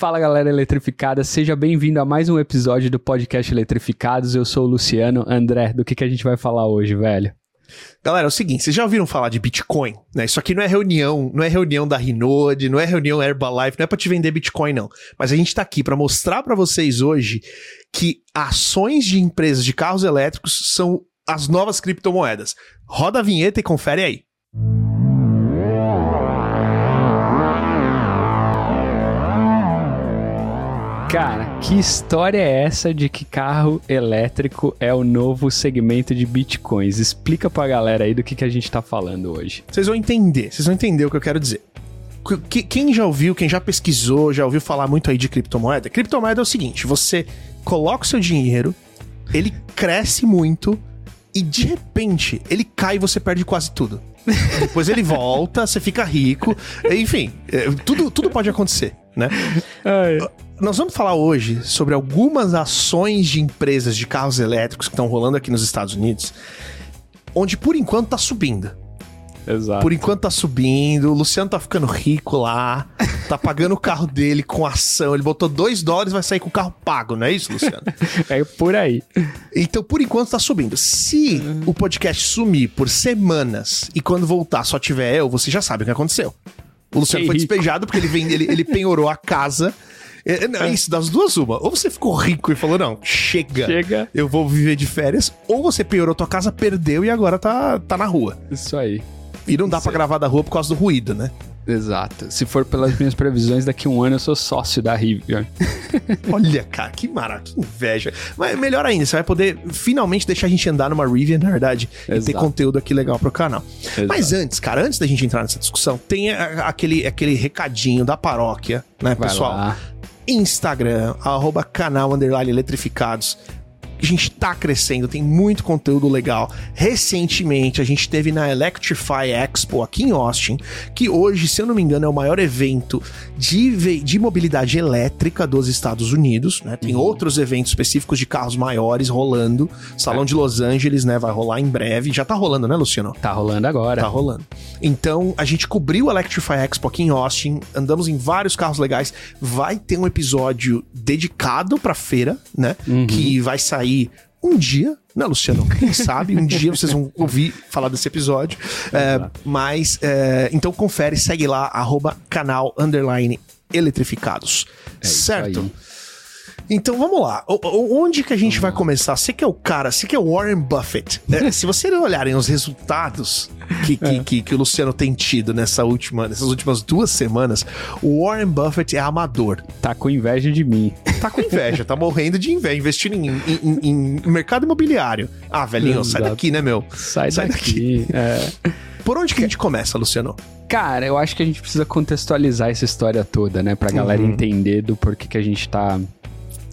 Fala galera eletrificada, seja bem-vindo a mais um episódio do podcast Eletrificados. Eu sou o Luciano. André, do que, que a gente vai falar hoje, velho? Galera, é o seguinte, vocês já ouviram falar de Bitcoin? Né? Isso aqui não é reunião, não é reunião da Rinode, não é reunião Herbalife, não é para te vender Bitcoin não. Mas a gente tá aqui para mostrar para vocês hoje que ações de empresas de carros elétricos são as novas criptomoedas. Roda a vinheta e confere aí. Cara, que história é essa de que carro elétrico é o novo segmento de bitcoins? Explica pra galera aí do que, que a gente tá falando hoje. Vocês vão entender, vocês vão entender o que eu quero dizer. Quem já ouviu, quem já pesquisou, já ouviu falar muito aí de criptomoeda? Criptomoeda é o seguinte: você coloca o seu dinheiro, ele cresce muito e de repente ele cai e você perde quase tudo. Depois ele volta, você fica rico, enfim, é, tudo, tudo pode acontecer, né? Ai nós vamos falar hoje sobre algumas ações de empresas de carros elétricos que estão rolando aqui nos Estados Unidos, onde por enquanto tá subindo. Exato. Por enquanto tá subindo, o Luciano tá ficando rico lá, tá pagando o carro dele com ação. Ele botou 2 dólares vai sair com o carro pago, não é isso, Luciano? é por aí. Então, por enquanto tá subindo. Se uhum. o podcast sumir por semanas e quando voltar só tiver eu, você já sabe o que aconteceu. O Luciano que foi rico. despejado porque ele, vem, ele, ele penhorou a casa é, não, é isso, das duas uma. Ou você ficou rico e falou, não, chega, chega. eu vou viver de férias. Ou você piorou tua casa, perdeu e agora tá, tá na rua. Isso aí. E não dá para gravar da rua por causa do ruído, né? Exato. Se for pelas minhas previsões, daqui a um ano eu sou sócio da Rivian. Olha, cara, que maravilha, que inveja. Mas melhor ainda, você vai poder finalmente deixar a gente andar numa Rivian, na verdade, Exato. e ter conteúdo aqui legal pro canal. Exato. Mas antes, cara, antes da gente entrar nessa discussão, tem aquele, aquele recadinho da paróquia, né, vai pessoal? Lá. Instagram, arroba canal eletrificados. A gente tá crescendo, tem muito conteúdo legal. Recentemente, a gente teve na Electrify Expo aqui em Austin, que hoje, se eu não me engano, é o maior evento de, de mobilidade elétrica dos Estados Unidos, né? Tem uhum. outros eventos específicos de carros maiores rolando. Salão é. de Los Angeles, né? Vai rolar em breve. Já tá rolando, né, Luciano? Tá rolando agora. Tá rolando. Então, a gente cobriu o Electrify Expo aqui em Austin, andamos em vários carros legais. Vai ter um episódio dedicado pra feira, né? Uhum. Que vai sair um dia, né, Luciano? Quem sabe um dia vocês vão ouvir falar desse episódio. É, mas, é, então confere, segue lá, arroba canal underline eletrificados. É certo? Então vamos lá. O, onde que a gente vai começar? Você que é o cara, você que é o Warren Buffett. É, se vocês olharem os resultados que, que, é. que, que, o Luciano tem tido nessa última, nessas últimas duas semanas, o Warren Buffett é amador. Tá com inveja de mim. Tá com inveja, tá morrendo de inveja, investindo em, em, em, em mercado imobiliário. Ah, velhinho, Exato. sai daqui, né, meu? Sai, sai daqui. daqui. É. Por onde que a gente começa, Luciano? Cara, eu acho que a gente precisa contextualizar essa história toda, né? Pra galera uhum. entender do porquê que a gente tá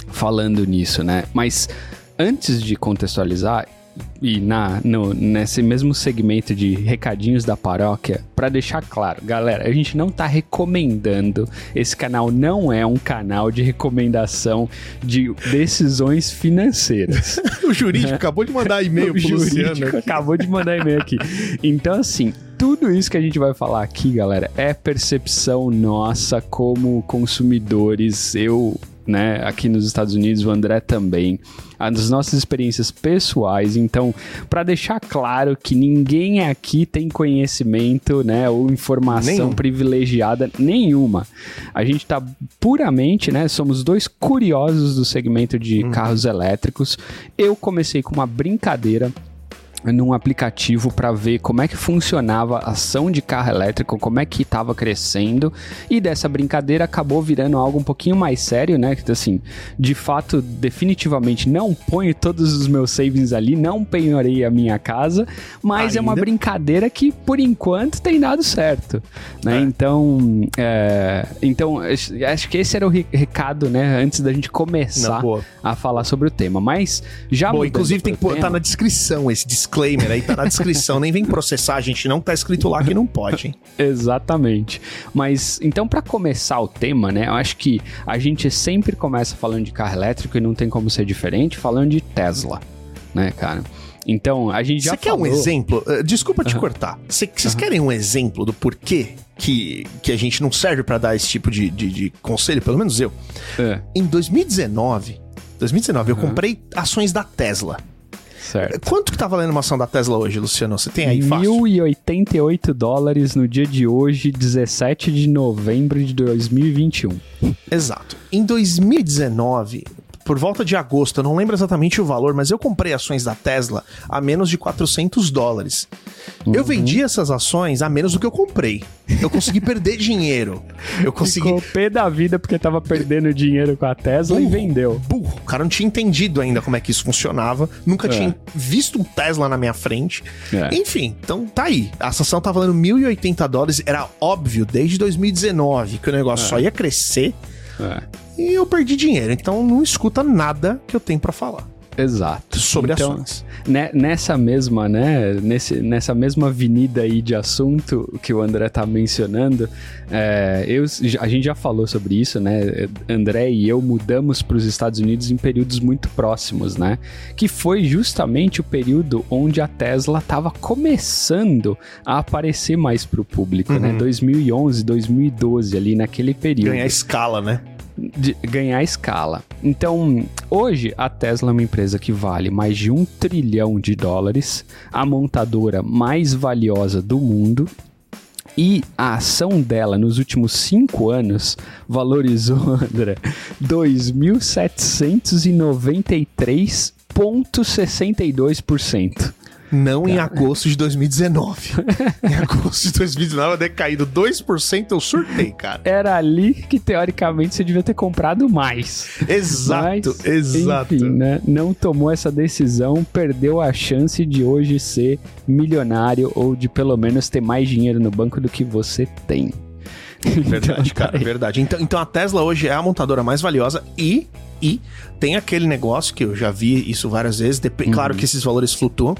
falando nisso, né? Mas antes de contextualizar, e na, no, nesse mesmo segmento de recadinhos da paróquia, para deixar claro, galera, a gente não tá recomendando, esse canal não é um canal de recomendação de decisões financeiras. o jurídico né? acabou de mandar e-mail pro Luciano. acabou de mandar e-mail aqui. Então, assim, tudo isso que a gente vai falar aqui, galera, é percepção nossa como consumidores. Eu né, aqui nos Estados Unidos, o André também, as nossas experiências pessoais. Então, para deixar claro que ninguém aqui tem conhecimento, né, ou informação Nenhum. privilegiada nenhuma. A gente está puramente, né, somos dois curiosos do segmento de hum. carros elétricos. Eu comecei com uma brincadeira num aplicativo para ver como é que funcionava a ação de carro elétrico, como é que estava crescendo, e dessa brincadeira acabou virando algo um pouquinho mais sério, né? Que assim, de fato, definitivamente não ponho todos os meus savings ali, não penhorei a minha casa, mas Ainda? é uma brincadeira que por enquanto tem dado certo, né? É. Então, é, então acho que esse era o recado, né? Antes da gente começar não, a falar sobre o tema, mas já Bom, inclusive tem que estar tá na descrição esse disclaimer disclaimer aí, tá na descrição. Nem vem processar a gente, não tá escrito lá que não pode, hein? Exatamente. Mas, então, para começar o tema, né, eu acho que a gente sempre começa falando de carro elétrico e não tem como ser diferente, falando de Tesla, né, cara? Então, a gente já Você quer um exemplo? Uh, desculpa te uhum. cortar. Vocês uhum. querem um exemplo do porquê que, que a gente não serve para dar esse tipo de, de, de, conselho? Pelo menos eu. É. Em 2019, 2019 uhum. eu comprei ações da Tesla. Certo. Quanto que tá valendo uma ação da Tesla hoje, Luciano? Você tem aí fácil? 1.088 dólares no dia de hoje, 17 de novembro de 2021. Exato. Em 2019, por volta de agosto, eu não lembro exatamente o valor, mas eu comprei ações da Tesla a menos de 400 dólares. Uhum. Eu vendi essas ações a menos do que eu comprei. Eu consegui perder dinheiro. Eu consegui. Ficou pé da vida porque tava perdendo dinheiro com a Tesla burro, e vendeu. Burro. O cara não tinha entendido ainda como é que isso funcionava. Nunca é. tinha visto um Tesla na minha frente. É. Enfim, então tá aí. A ação tá valendo 1.080 dólares. Era óbvio desde 2019 que o negócio é. só ia crescer. É. E eu perdi dinheiro, então não escuta nada que eu tenho para falar. Exato. Sobre então, ações. Né, nessa mesma, né, nesse, nessa mesma avenida aí de assunto que o André tá mencionando, é, eu, a gente já falou sobre isso, né? André e eu mudamos para os Estados Unidos em períodos muito próximos, né? Que foi justamente o período onde a Tesla estava começando a aparecer mais para o público, né? uhum. né? 2011, 2012 ali naquele período. Ganhar escala, né? Ganhar escala. Então, hoje a Tesla é uma empresa que vale mais de um trilhão de dólares, a montadora mais valiosa do mundo. E a ação dela nos últimos cinco anos valorizou, André, 2.793,62%. Não Cara. em agosto de 2019. em agosto de 2019 eu ter caído 2%, eu surtei, cara. Era ali que teoricamente você devia ter comprado mais. Exato, Mas, exato. Enfim, né? Não tomou essa decisão, perdeu a chance de hoje ser milionário ou de pelo menos ter mais dinheiro no banco do que você tem. Verdade, cara, é verdade. Então, então a Tesla hoje é a montadora mais valiosa e e tem aquele negócio que eu já vi isso várias vezes. Uhum. Claro que esses valores flutuam,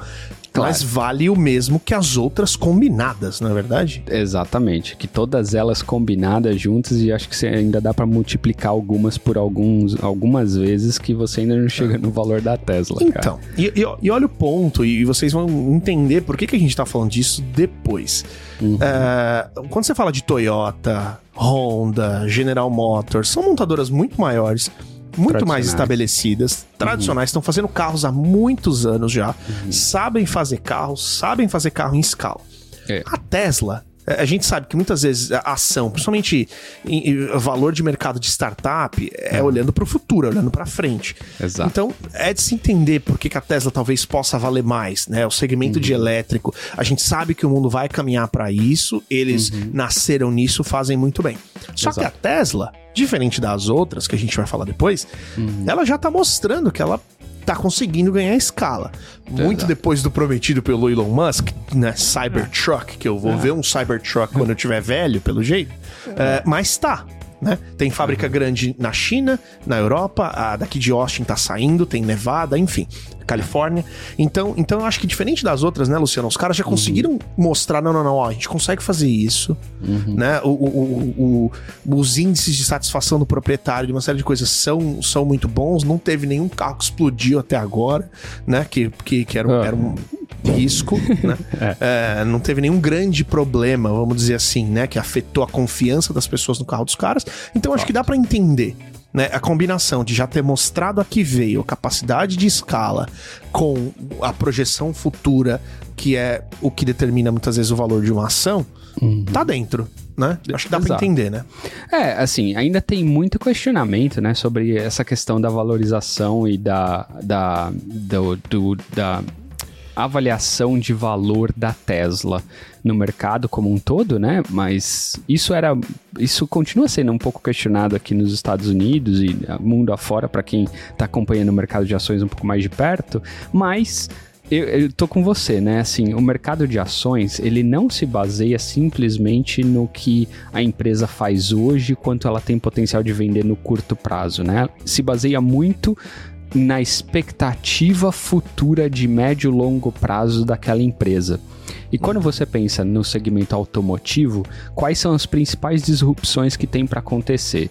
Claro. Mas vale o mesmo que as outras combinadas, não é verdade? Exatamente. Que todas elas combinadas juntas e acho que você ainda dá para multiplicar algumas por alguns, algumas vezes que você ainda não chega no valor da Tesla. Então, e, e, e, olha o ponto, e vocês vão entender por que, que a gente tá falando disso depois. Uhum. É, quando você fala de Toyota, Honda, General Motors, são montadoras muito maiores muito mais estabelecidas, tradicionais, estão fazendo carros há muitos anos já, uhum. sabem fazer carros, sabem fazer carro em escala. É. A Tesla a gente sabe que muitas vezes a ação, principalmente em, em valor de mercado de startup, é, olhando para o futuro, olhando para frente. Exato. Então, é de se entender por que, que a Tesla talvez possa valer mais, né? O segmento uhum. de elétrico, a gente sabe que o mundo vai caminhar para isso, eles uhum. nasceram nisso, fazem muito bem. Só Exato. que a Tesla, diferente das outras que a gente vai falar depois, uhum. ela já está mostrando que ela tá conseguindo ganhar escala. Muito depois do prometido pelo Elon Musk, né? Cybertruck, que eu vou é. ver um Cybertruck quando eu tiver velho, pelo jeito. É. mas tá. Né? Tem fábrica uhum. grande na China, na Europa, a daqui de Austin tá saindo, tem Nevada, enfim. Califórnia. Então, então eu acho que diferente das outras, né, Luciano? Os caras já uhum. conseguiram uhum. mostrar, não, não, não, ó, a gente consegue fazer isso, uhum. né? O, o, o, os índices de satisfação do proprietário de uma série de coisas são, são muito bons. Não teve nenhum carro que explodiu até agora, né? Que, que, que era, um, era um risco, né? é. É, não teve nenhum grande problema, vamos dizer assim, né? Que afetou a confiança das pessoas no carro dos caras. Então acho que dá para entender né, a combinação de já ter mostrado a que veio capacidade de escala com a projeção futura, que é o que determina muitas vezes o valor de uma ação, uhum. tá dentro. Né? Acho que dá para entender, né? É, assim, ainda tem muito questionamento, né, sobre essa questão da valorização e da, da, do, do da avaliação de valor da Tesla no mercado como um todo, né? Mas isso era, isso continua sendo um pouco questionado aqui nos Estados Unidos e mundo afora para quem está acompanhando o mercado de ações um pouco mais de perto. Mas eu, eu tô com você, né? Assim, o mercado de ações, ele não se baseia simplesmente no que a empresa faz hoje, quanto ela tem potencial de vender no curto prazo, né? Se baseia muito na expectativa futura de médio e longo prazo daquela empresa. E quando você pensa no segmento automotivo, quais são as principais disrupções que tem para acontecer?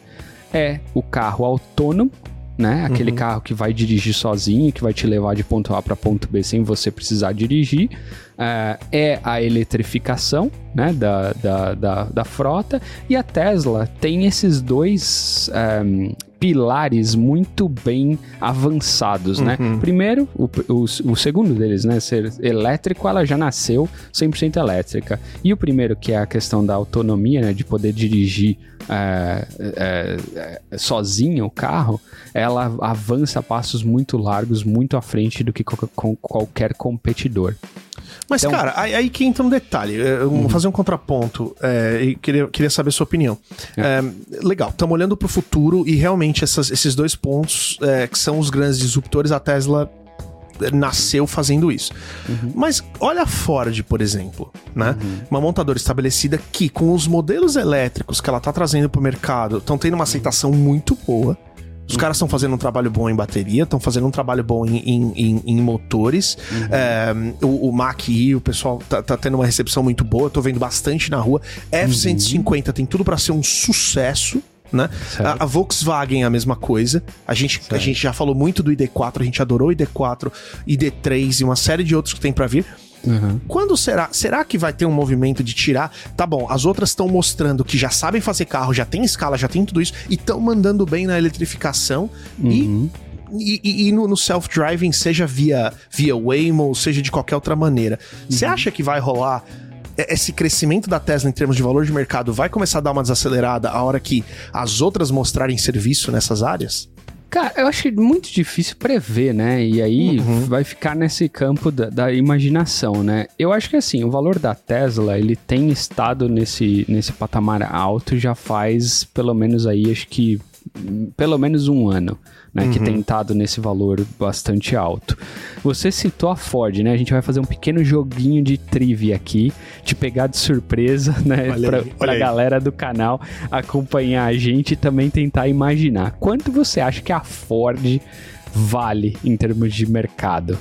É o carro autônomo, né? Aquele uhum. carro que vai dirigir sozinho, que vai te levar de ponto A para ponto B sem você precisar dirigir. Uh, é a eletrificação né, da, da, da, da, frota. E a Tesla tem esses dois um, pilares muito bem avançados, né? uhum. né? Primeiro, o, o, o, segundo deles, né? Ser elétrico, ela já nasceu 100% elétrica. E o primeiro, que é a questão da autonomia, né? De poder dirigir é, é, é, sozinha o carro, ela avança passos muito largos, muito à frente do que qualquer competidor. Mas, então, cara, aí, aí, que entra um detalhe. Vou uhum. fazer um contraponto é, e queria, queria saber a sua opinião. É. É, legal, estamos olhando para o futuro e realmente essas, esses dois pontos é, que são os grandes disruptores, a Tesla nasceu fazendo isso. Uhum. Mas olha a Ford, por exemplo, né? Uhum. Uma montadora estabelecida que, com os modelos elétricos que ela está trazendo para o mercado, estão tendo uma aceitação muito boa. Os caras estão fazendo um trabalho bom em bateria, estão fazendo um trabalho bom em, em, em, em motores. Uhum. É, o, o Mac-E, o pessoal tá, tá, tendo uma recepção muito boa, eu tô vendo bastante na rua. F-150 uhum. tem tudo para ser um sucesso. Né? A, a, Volkswagen é a mesma coisa. A gente, a gente já falou muito do ID4, a gente adorou o ID4, ID3 e uma série de outros que tem para vir. Uhum. Quando será? Será que vai ter um movimento de tirar? Tá bom, as outras estão mostrando que já sabem fazer carro, já tem escala, já tem tudo isso, e estão mandando bem na eletrificação uhum. e, e, e, no, no self-driving, seja via, via Waymo, seja de qualquer outra maneira. Você uhum. acha que vai rolar esse crescimento da Tesla em termos de valor de mercado vai começar a dar uma desacelerada a hora que as outras mostrarem serviço nessas áreas? Cara, eu acho muito difícil prever, né? E aí uhum. vai ficar nesse campo da, da, imaginação, né? Eu acho que assim, o valor da Tesla, ele tem estado nesse, nesse patamar alto já faz pelo menos aí, acho que pelo menos um ano né, uhum. que tem estado nesse valor bastante alto. Você citou a Ford, né? A gente vai fazer um pequeno joguinho de trivia aqui, te pegar de surpresa, né, para a galera do canal acompanhar a gente e também tentar imaginar. Quanto você acha que a Ford vale em termos de mercado?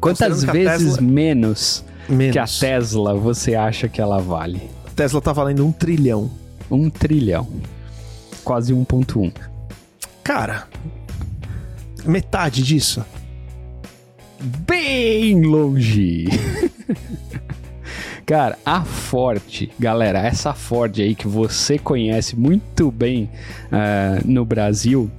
Quantas vezes Tesla... menos, menos que a Tesla você acha que ela vale? A Tesla tá valendo um trilhão. Um trilhão. Quase 1.1. Cara, metade disso. Bem longe. Cara, a Ford, galera, essa Ford aí que você conhece muito bem uh, no Brasil,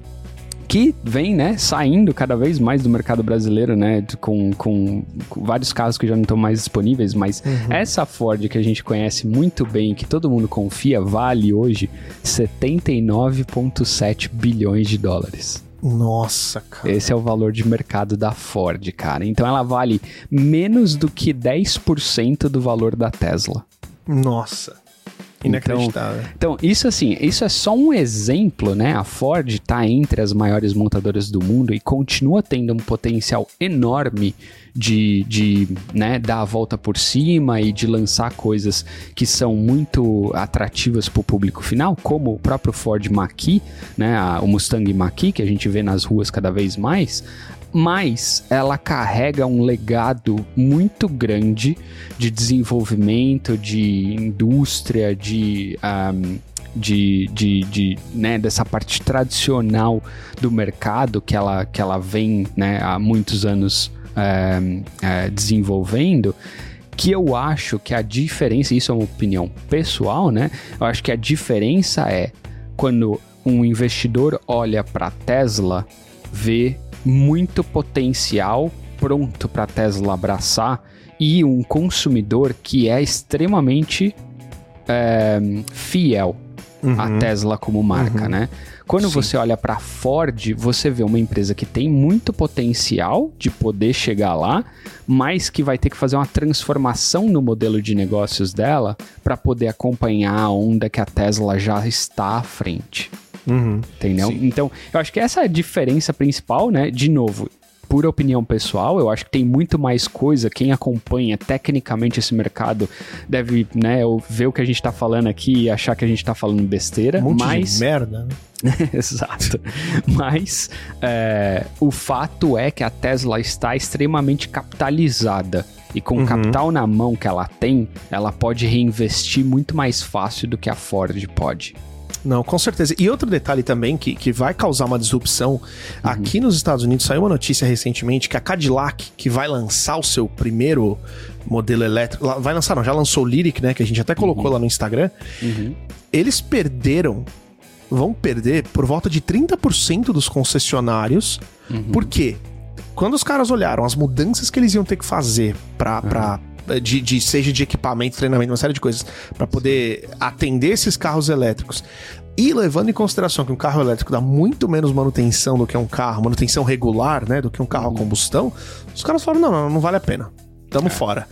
que vem, né, saindo cada vez mais do mercado brasileiro, né, com, com, com vários carros que já não estão mais disponíveis, mas uhum. essa Ford que a gente conhece muito bem, que todo mundo confia, vale hoje 79,7 bilhões de dólares. Nossa, cara. Esse é o valor de mercado da Ford, cara. Então ela vale menos do que 10% do valor da Tesla. Nossa. Inacreditável. Então, então, isso assim, isso é só um exemplo, né? A Ford está entre as maiores montadoras do mundo e continua tendo um potencial enorme de, de né, dar a volta por cima e de lançar coisas que são muito atrativas para o público final, como o próprio Ford Mach-E, né, o Mustang Mach-E, que a gente vê nas ruas cada vez mais, mas ela carrega um legado muito grande de desenvolvimento, de indústria, de. Um, de, de, de né, dessa parte tradicional do mercado que ela, que ela vem né, há muitos anos é, é, desenvolvendo, que eu acho que a diferença, isso é uma opinião pessoal, né? Eu acho que a diferença é quando um investidor olha para Tesla, vê muito potencial pronto para a Tesla abraçar e um consumidor que é extremamente é, fiel uhum. à Tesla como marca, uhum. né? Quando Sim. você olha para Ford, você vê uma empresa que tem muito potencial de poder chegar lá, mas que vai ter que fazer uma transformação no modelo de negócios dela para poder acompanhar a onda que a Tesla já está à frente. Uhum, entendeu? Sim. Então, eu acho que essa é a diferença principal, né? De novo, pura opinião pessoal, eu acho que tem muito mais coisa. Quem acompanha tecnicamente esse mercado deve, né, ver o que a gente tá falando aqui e achar que a gente tá falando besteira. Um monte mas... de merda, né? Exato. Mas é, o fato é que a Tesla está extremamente capitalizada. E com uhum. o capital na mão que ela tem, ela pode reinvestir muito mais fácil do que a Ford pode. Não, com certeza. E outro detalhe também que, que vai causar uma disrupção. Uhum. Aqui nos Estados Unidos saiu uma notícia recentemente que a Cadillac, que vai lançar o seu primeiro modelo elétrico. Vai lançar, não, já lançou o Lyric, né? Que a gente até colocou uhum. lá no Instagram. Uhum. Eles perderam, vão perder por volta de 30% dos concessionários. Uhum. Por quê? Quando os caras olharam as mudanças que eles iam ter que fazer para de, de, seja de equipamento, treinamento, uma série de coisas, para poder atender esses carros elétricos. E levando em consideração que um carro elétrico dá muito menos manutenção do que um carro, manutenção regular, né, do que um carro a combustão, os caras falaram: não, não, não vale a pena. Tamo é. fora.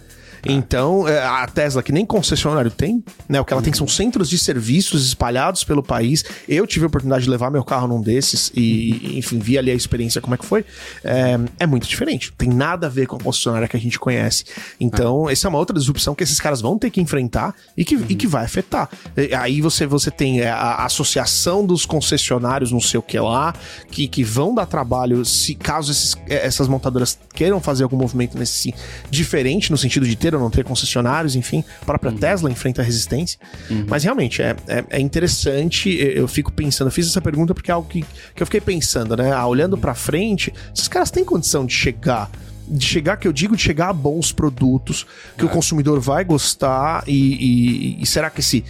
É. Então, é, a Tesla, que nem concessionário tem, né? O que ela tem são uhum. centros de serviços espalhados pelo país. Eu tive a oportunidade de levar meu carro num desses e, enfim, vi ali a experiência como é que foi. É, é muito diferente. Tem nada a ver com a concessionária que a gente conhece. Então, é. essa é uma outra disrupção que esses caras vão ter que enfrentar e que, uhum. e que vai afetar. Aí você, você tem a associação dos concessionários, não sei o que lá, que, que vão dar trabalho se caso esses, essas montadoras queiram fazer algum movimento nesse diferente, no sentido de ter ou não ter concessionários, enfim, a própria uhum. Tesla enfrenta resistência. Uhum. Mas realmente é, é, é, interessante, eu fico pensando, eu fiz essa pergunta porque é algo que, que eu fiquei pensando, né? Ah, olhando para frente, esses caras têm condição de chegar de chegar, que eu digo, de chegar a bons produtos que o consumidor vai gostar e, e, e, será que esse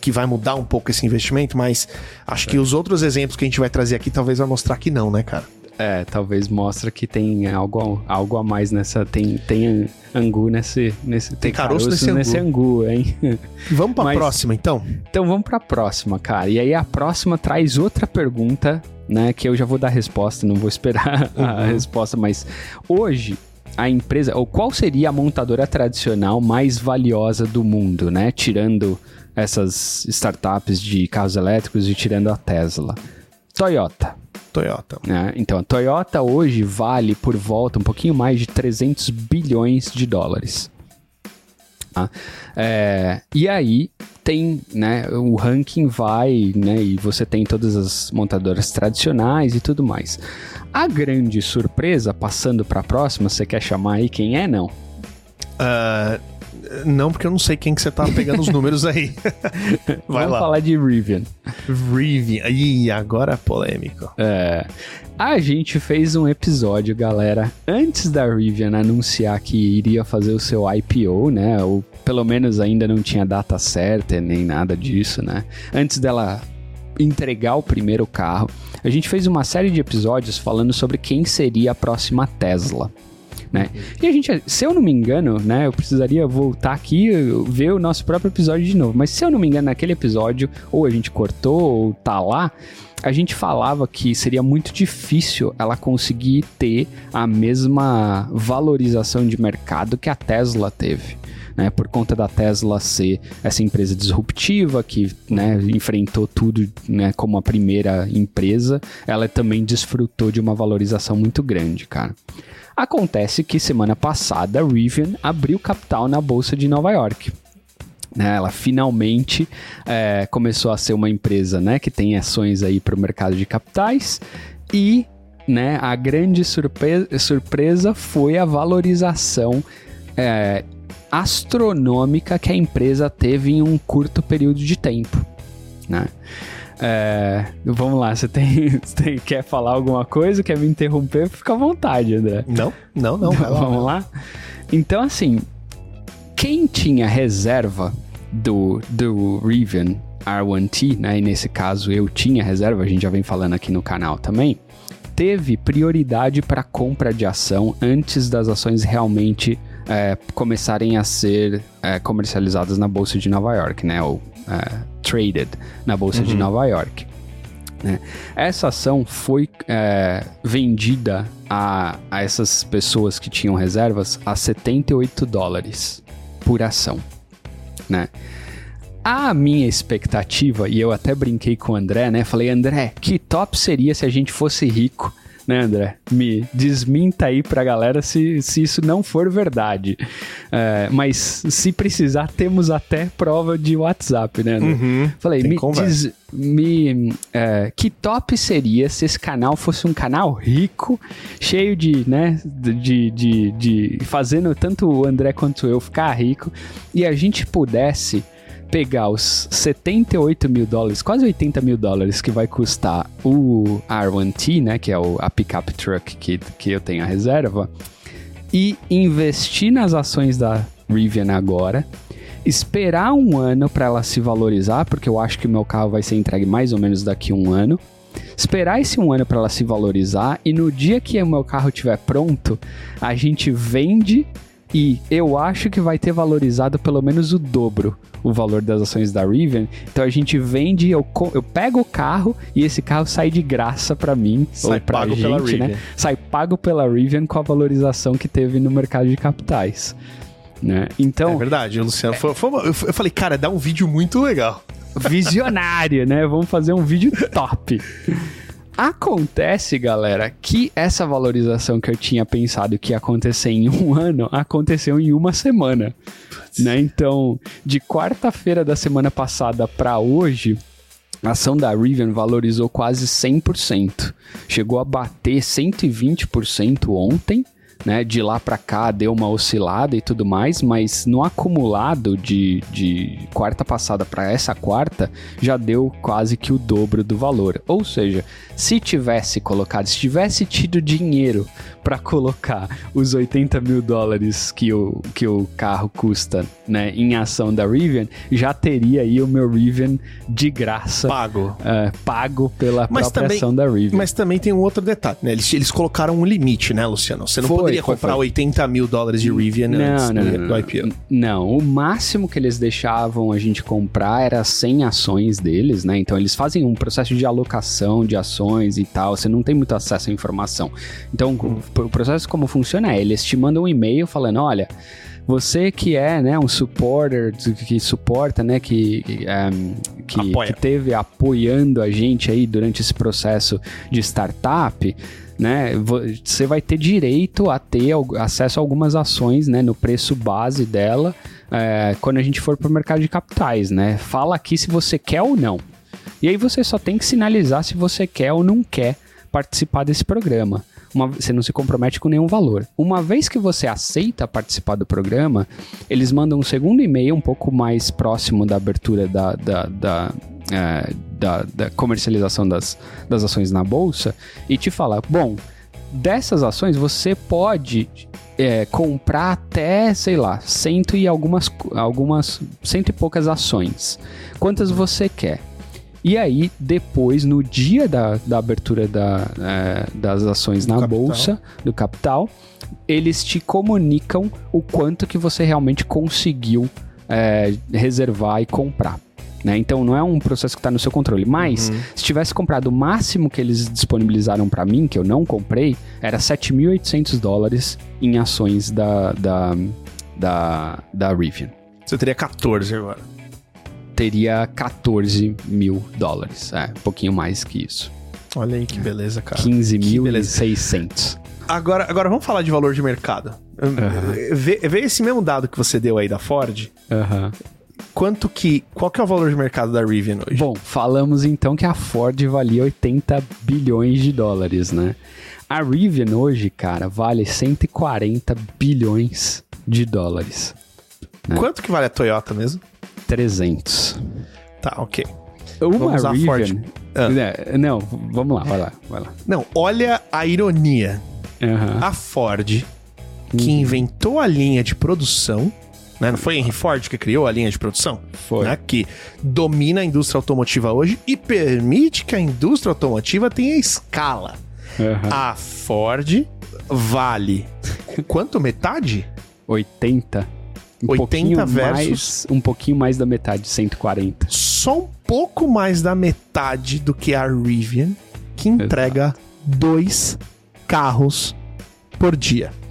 que vai mudar um pouco esse investimento? Mas acho é. que os outros exemplos que a gente vai trazer aqui talvez vai mostrar que não, né, cara? É, talvez mostra que tem algo, algo a mais nessa. Tem, tem angu nesse. nesse tem, tem caroço, caroço nesse, angu. nesse, angu. hein? Vamos pra Mas, próxima, então? Então vamos pra próxima, cara. E aí a próxima traz outra pergunta, né? Que eu já vou dar a resposta, não vou esperar uhum. a resposta, mas hoje. A empresa, ou qual seria a montadora tradicional mais valiosa do mundo, né? Tirando essas startups de carros elétricos e tirando a Tesla. Toyota. Toyota. É, então, a Toyota hoje vale por volta um pouquinho mais de 300 bilhões de dólares. Tá? É, e aí tem, né, o ranking vai, né, e você tem todas as montadoras tradicionais e tudo mais. A grande surpresa, passando para a próxima, você quer chamar aí quem é, não? Uh, não, porque eu não sei quem que você tá pegando os números aí. Vai Vamos lá. falar de Rivian. Rivian. Ih, agora é polêmico. É. A gente fez um episódio, galera, antes da Rivian anunciar que iria fazer o seu IPO, né? Ou pelo menos ainda não tinha data certa nem nada disso, né? Antes dela entregar o primeiro carro, a gente fez uma série de episódios falando sobre quem seria a próxima Tesla né? E a gente, se eu não me engano, né, eu precisaria voltar aqui ver o nosso próprio episódio de novo, mas se eu não me engano, naquele episódio, ou a gente cortou, ou tá lá, a gente falava que seria muito difícil ela conseguir ter a mesma valorização de mercado que a Tesla teve. Né, por conta da Tesla ser essa empresa disruptiva que né, enfrentou tudo né, como a primeira empresa, ela também desfrutou de uma valorização muito grande, cara. Acontece que semana passada a Rivian abriu capital na bolsa de Nova York. Né, ela finalmente é, começou a ser uma empresa né, que tem ações aí para o mercado de capitais e né, a grande surpresa, surpresa foi a valorização é, astronômica que a empresa teve em um curto período de tempo. Né? É, vamos lá, você tem, você tem, quer falar alguma coisa, quer me interromper? Fica à vontade, André. Não, não, não. Lá, vamos lá? Então, assim, quem tinha reserva do, do Rivian R1T, né? E nesse caso eu tinha reserva, a gente já vem falando aqui no canal também, teve prioridade para compra de ação antes das ações realmente é, começarem a ser é, comercializadas na bolsa de Nova York, né? Ou é, traded na bolsa uhum. de Nova York. Né? Essa ação foi é, vendida a, a essas pessoas que tinham reservas a 78 dólares por ação. Né? A minha expectativa, e eu até brinquei com o André, né? Falei, André, que top seria se a gente fosse rico né, André? Me desminta aí pra galera se, se isso não for verdade. É, mas se precisar, temos até prova de WhatsApp, né, André? Uhum, Falei, me diz. Me, é, que top seria se esse canal fosse um canal rico, cheio de, né, de, de, de fazendo tanto o André quanto eu ficar rico e a gente pudesse pegar os 78 mil dólares, quase 80 mil dólares que vai custar o R1T, né? Que é o, a pickup truck que, que eu tenho a reserva, e investir nas ações da Rivian agora, esperar um ano para ela se valorizar, porque eu acho que o meu carro vai ser entregue mais ou menos daqui a um ano. Esperar esse um ano para ela se valorizar e no dia que o meu carro estiver pronto, a gente vende e eu acho que vai ter valorizado pelo menos o dobro o valor das ações da Rivian. Então a gente vende, eu, eu pego o carro e esse carro sai de graça para mim, sai ou pra pago gente, pela né? Sai pago pela Rivian com a valorização que teve no mercado de capitais. Né? Então, é verdade, Luciano. É... Foi, foi uma, eu falei, cara, dá um vídeo muito legal. Visionário, né? Vamos fazer um vídeo top. Acontece, galera, que essa valorização que eu tinha pensado que ia acontecer em um ano aconteceu em uma semana. Né? Então, de quarta-feira da semana passada para hoje, a ação da Rivian valorizou quase 100%. Chegou a bater 120% ontem né? De lá para cá deu uma oscilada e tudo mais, mas no acumulado de, de quarta passada para essa quarta já deu quase que o dobro do valor. Ou seja, se tivesse colocado, se tivesse tido dinheiro para colocar os 80 mil dólares que o, que o carro custa né, em ação da Rivian, já teria aí o meu Rivian de graça. Pago. É, pago pela mas própria também, ação da Rivian. Mas também tem um outro detalhe, né? Eles, eles colocaram um limite, né, Luciano? Você não foi, poderia foi, comprar foi. 80 mil dólares de Rivian não, antes não, do, não, do IPO. Não, o máximo que eles deixavam a gente comprar era 100 ações deles, né? Então eles fazem um processo de alocação de ações e tal, você não tem muito acesso à informação. Então, o processo como funciona é, eles te mandam um e-mail falando, olha, você que é né, um supporter, que suporta, né, que, um, que, que, teve apoiando a gente aí durante esse processo de startup, né, você vai ter direito a ter acesso a algumas ações, né, no preço base dela, é, quando a gente for para o mercado de capitais, né? Fala aqui se você quer ou não. E aí você só tem que sinalizar se você quer ou não quer participar desse programa. Uma, você não se compromete com nenhum valor. Uma vez que você aceita participar do programa, eles mandam um segundo e-mail um pouco mais próximo da abertura da, da, da, é, da, da comercialização das, das ações na bolsa e te fala: bom, dessas ações você pode é, comprar até, sei lá, cento e algumas, algumas, cento e poucas ações. Quantas você quer? E aí, depois, no dia da, da abertura da, é, das ações do na capital. bolsa, do capital, eles te comunicam o quanto que você realmente conseguiu é, reservar e comprar. Né? Então não é um processo que está no seu controle. Mas, uhum. se tivesse comprado o máximo que eles disponibilizaram para mim, que eu não comprei, era 7.800 dólares em ações da, da, da, da Rivian. Você teria 14 agora teria 14 mil dólares. É, um pouquinho mais que isso. Olha aí que beleza, cara. 15.600. Agora, agora vamos falar de valor de mercado. Uhum. Vê, vê, esse mesmo dado que você deu aí da Ford. Uhum. Quanto que. Qual que é o valor de mercado da Rivian hoje? Bom, falamos então que a Ford valia 80 bilhões de dólares, né? A Rivian hoje, cara, vale 140 bilhões de dólares. Né? Quanto que vale a Toyota mesmo? 300. Tá, ok. Uma vamos Rivian... Ford. Ah. É, não, vamos lá, vai lá, vai lá. Não, olha a ironia. Uhum. A Ford, que uhum. inventou a linha de produção, né? Não foi Henry Ford que criou a linha de produção? Foi. Né? Que domina a indústria automotiva hoje e permite que a indústria automotiva tenha escala. Uhum. A Ford vale quanto metade? 80 um 80 versus. Mais, um pouquinho mais da metade, 140. Só um pouco mais da metade do que a Rivian, que entrega Exato. dois carros por dia.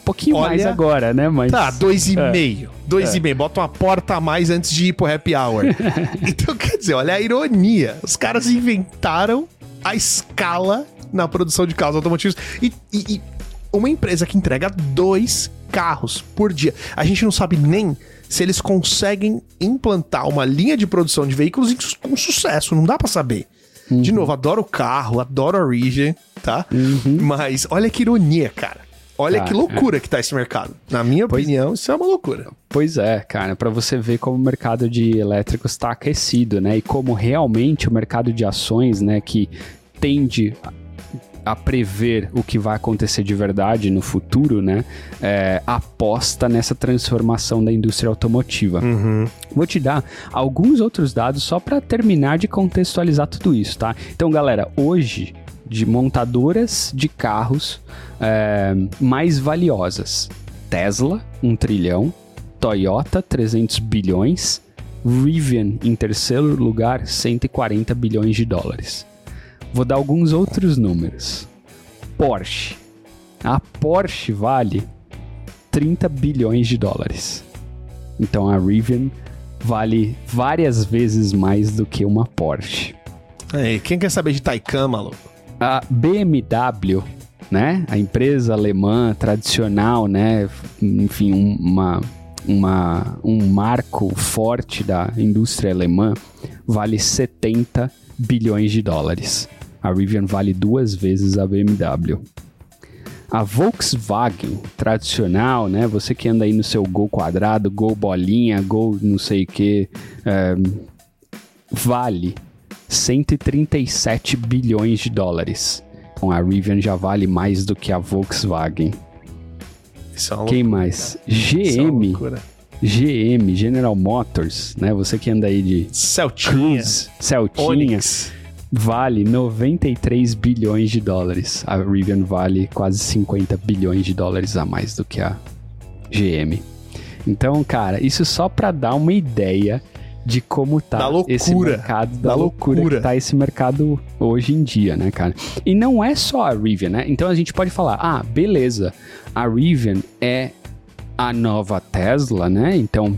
um pouquinho Olha, mais agora, né? Mas... Tá, dois e é. meio. Dois é. e meio. Bota uma porta a mais antes de ir pro happy hour. então, quer dizer, olha a ironia. Os caras inventaram a escala na produção de carros automotivos. E, e, e uma empresa que entrega dois carros por dia. A gente não sabe nem se eles conseguem implantar uma linha de produção de veículos com sucesso, não dá para saber. Uhum. De novo, adoro o carro, adoro a Rivian, tá? Uhum. Mas olha que ironia, cara. Olha que loucura é. que tá esse mercado. Na minha pois, opinião, isso é uma loucura. Pois é, cara, para você ver como o mercado de elétricos está aquecido, né? E como realmente o mercado de ações, né, que tende a prever o que vai acontecer de verdade no futuro, né? É, aposta nessa transformação da indústria automotiva. Uhum. Vou te dar alguns outros dados só para terminar de contextualizar tudo isso, tá? Então, galera, hoje de montadoras de carros é, mais valiosas: Tesla, 1 trilhão, Toyota, 300 bilhões, Rivian, em terceiro lugar, 140 bilhões de dólares. Vou dar alguns outros números. Porsche. A Porsche vale 30 bilhões de dólares. Então a Rivian vale várias vezes mais do que uma Porsche. Aí, quem quer saber de Taycan, maluco? A BMW, né? A empresa alemã tradicional, né? Enfim, uma, uma, um marco forte da indústria alemã, vale 70 bilhões de dólares. A Rivian vale duas vezes a BMW. A Volkswagen tradicional, né? Você que anda aí no seu Gol quadrado, Gol bolinha, Gol não sei o que, é, vale 137 bilhões de dólares. Então a Rivian já vale mais do que a Volkswagen. É Quem mais? GM. É GM, General Motors, né? Você que anda aí de Celtinha, Celtinha. Onix vale 93 bilhões de dólares. A Rivian vale quase 50 bilhões de dólares a mais do que a GM. Então, cara, isso só para dar uma ideia de como tá da loucura, esse mercado, da, da loucura, loucura, que tá esse mercado hoje em dia, né, cara? E não é só a Rivian, né? Então a gente pode falar, ah, beleza, a Rivian é a nova Tesla, né? Então